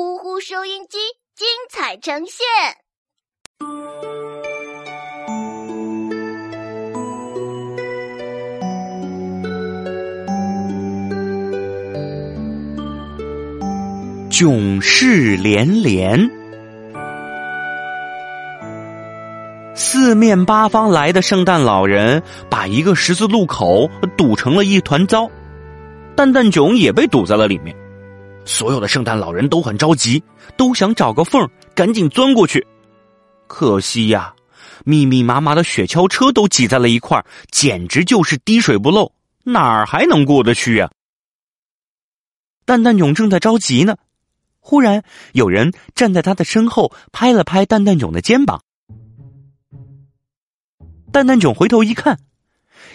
呼呼收音机精彩呈现。囧事连连，四面八方来的圣诞老人把一个十字路口堵成了一团糟，蛋蛋囧也被堵在了里面。所有的圣诞老人都很着急，都想找个缝赶紧钻过去。可惜呀，密密麻麻的雪橇车都挤在了一块，简直就是滴水不漏，哪儿还能过得去呀？蛋蛋囧正在着急呢。忽然，有人站在他的身后，拍了拍蛋蛋囧的肩膀。蛋蛋囧回头一看，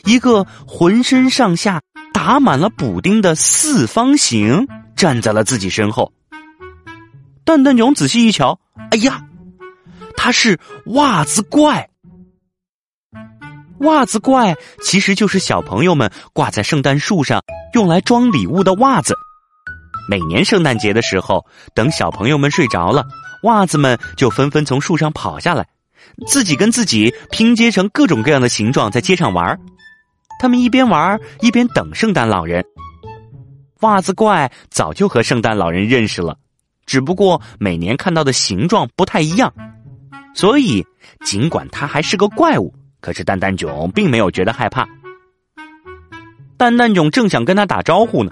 一个浑身上下打满了补丁的四方形站在了自己身后。蛋蛋囧仔细一瞧，哎呀，他是袜子怪！袜子怪其实就是小朋友们挂在圣诞树上用来装礼物的袜子。每年圣诞节的时候，等小朋友们睡着了，袜子们就纷纷从树上跑下来，自己跟自己拼接成各种各样的形状，在街上玩。他们一边玩一边等圣诞老人。袜子怪早就和圣诞老人认识了，只不过每年看到的形状不太一样，所以尽管他还是个怪物，可是蛋蛋囧并没有觉得害怕。蛋蛋囧正想跟他打招呼呢。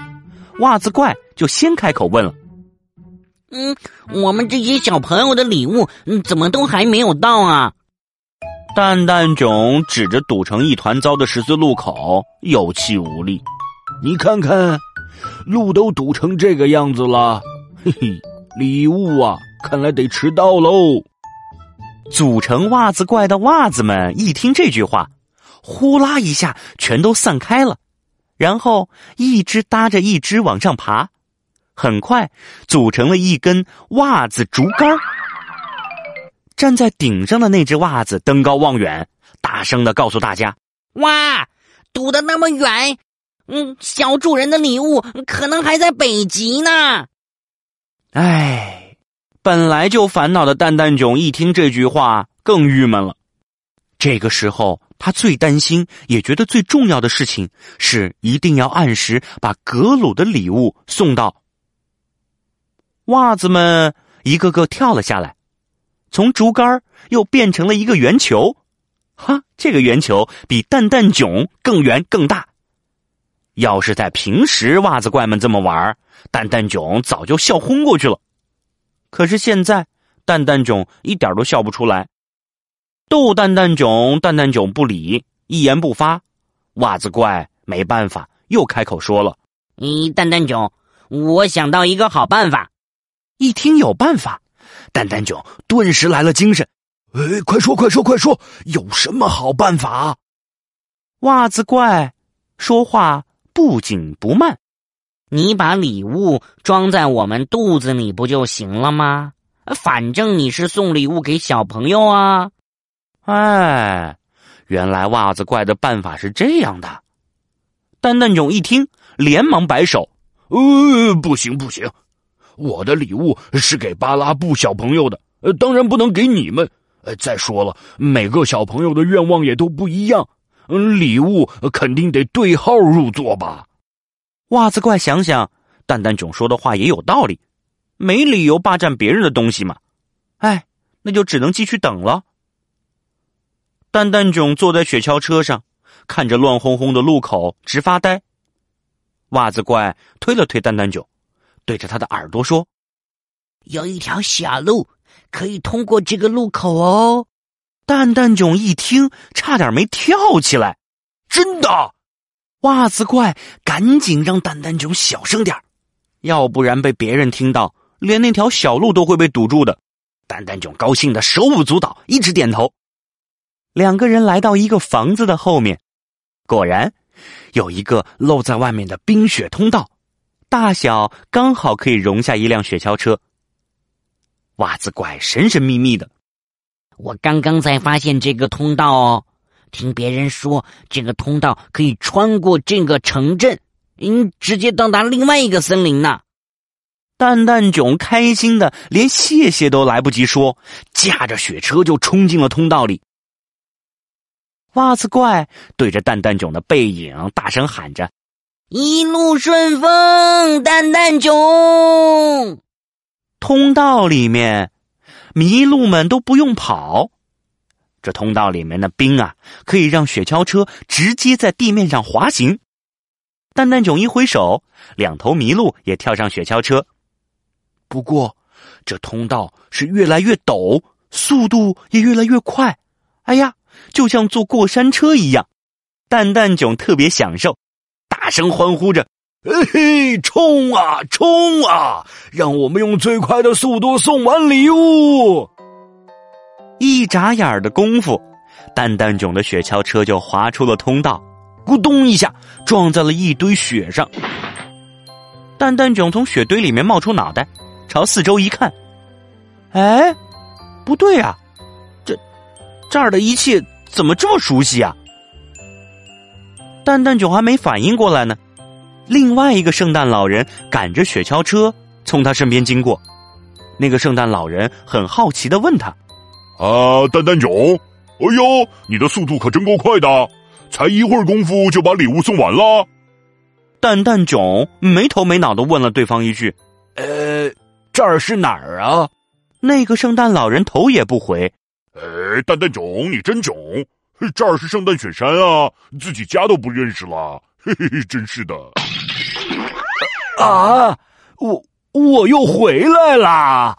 袜子怪就先开口问了：“嗯，我们这些小朋友的礼物，嗯，怎么都还没有到啊？”蛋蛋囧指着堵成一团糟的十字路口，有气无力：“你看看，路都堵成这个样子了，嘿嘿，礼物啊，看来得迟到喽。”组成袜子怪的袜子们一听这句话，呼啦一下全都散开了。然后一只搭着一只往上爬，很快组成了一根袜子竹竿。站在顶上的那只袜子登高望远，大声的告诉大家：“哇，堵得那么远，嗯，小主人的礼物可能还在北极呢。”哎，本来就烦恼的蛋蛋囧一听这句话更郁闷了。这个时候。他最担心，也觉得最重要的事情是一定要按时把格鲁的礼物送到。袜子们一个个跳了下来，从竹竿又变成了一个圆球。哈，这个圆球比蛋蛋囧更圆更大。要是在平时，袜子怪们这么玩，蛋蛋囧早就笑昏过去了。可是现在，蛋蛋囧一点都笑不出来。逗蛋蛋囧，蛋蛋囧不理，一言不发。袜子怪没办法，又开口说了：“咦，蛋蛋囧，我想到一个好办法。”一听有办法，蛋蛋囧顿时来了精神。“哎，快说，快说，快说，有什么好办法？”袜子怪说话不紧不慢：“你把礼物装在我们肚子里不就行了吗？反正你是送礼物给小朋友啊。”哎，原来袜子怪的办法是这样的。蛋蛋囧一听，连忙摆手：“呃，不行不行，我的礼物是给巴拉布小朋友的，呃，当然不能给你们。呃，再说了，每个小朋友的愿望也都不一样，礼物肯定得对号入座吧。”袜子怪想想，蛋蛋囧说的话也有道理，没理由霸占别人的东西嘛。哎，那就只能继续等了。蛋蛋囧坐在雪橇车上，看着乱哄哄的路口，直发呆。袜子怪推了推蛋蛋囧，对着他的耳朵说：“有一条小路可以通过这个路口哦。”蛋蛋囧一听，差点没跳起来。真的？袜子怪赶紧让蛋蛋囧小声点要不然被别人听到，连那条小路都会被堵住的。蛋蛋囧高兴的手舞足蹈，一直点头。两个人来到一个房子的后面，果然有一个露在外面的冰雪通道，大小刚好可以容下一辆雪橇车。袜子怪神神秘秘的，我刚刚才发现这个通道哦，听别人说这个通道可以穿过这个城镇，嗯，直接到达另外一个森林呢。蛋蛋囧开心的连谢谢都来不及说，驾着雪车就冲进了通道里。袜子怪对着蛋蛋囧的背影大声喊着：“一路顺风，蛋蛋囧！”通道里面，麋鹿们都不用跑。这通道里面的冰啊，可以让雪橇车直接在地面上滑行。蛋蛋囧一挥手，两头麋鹿也跳上雪橇车。不过，这通道是越来越陡，速度也越来越快。哎呀，就像坐过山车一样。蛋蛋囧特别享受，大声欢呼着：“嘿嘿，冲啊，冲啊！让我们用最快的速度送完礼物。”一眨眼的功夫，蛋蛋囧的雪橇车就滑出了通道，咕咚一下撞在了一堆雪上。蛋蛋囧从雪堆里面冒出脑袋，朝四周一看，哎，不对啊，这这儿的一切怎么这么熟悉啊？蛋蛋囧还没反应过来呢，另外一个圣诞老人赶着雪橇车从他身边经过，那个圣诞老人很好奇的问他。啊，蛋蛋囧！哎呦，你的速度可真够快的，才一会儿功夫就把礼物送完了。蛋蛋囧没头没脑的问了对方一句：“呃，这儿是哪儿啊？”那个圣诞老人头也不回：“呃，蛋蛋囧，你真囧！这儿是圣诞雪山啊，自己家都不认识了，嘿嘿，真是的。”啊，我我又回来啦！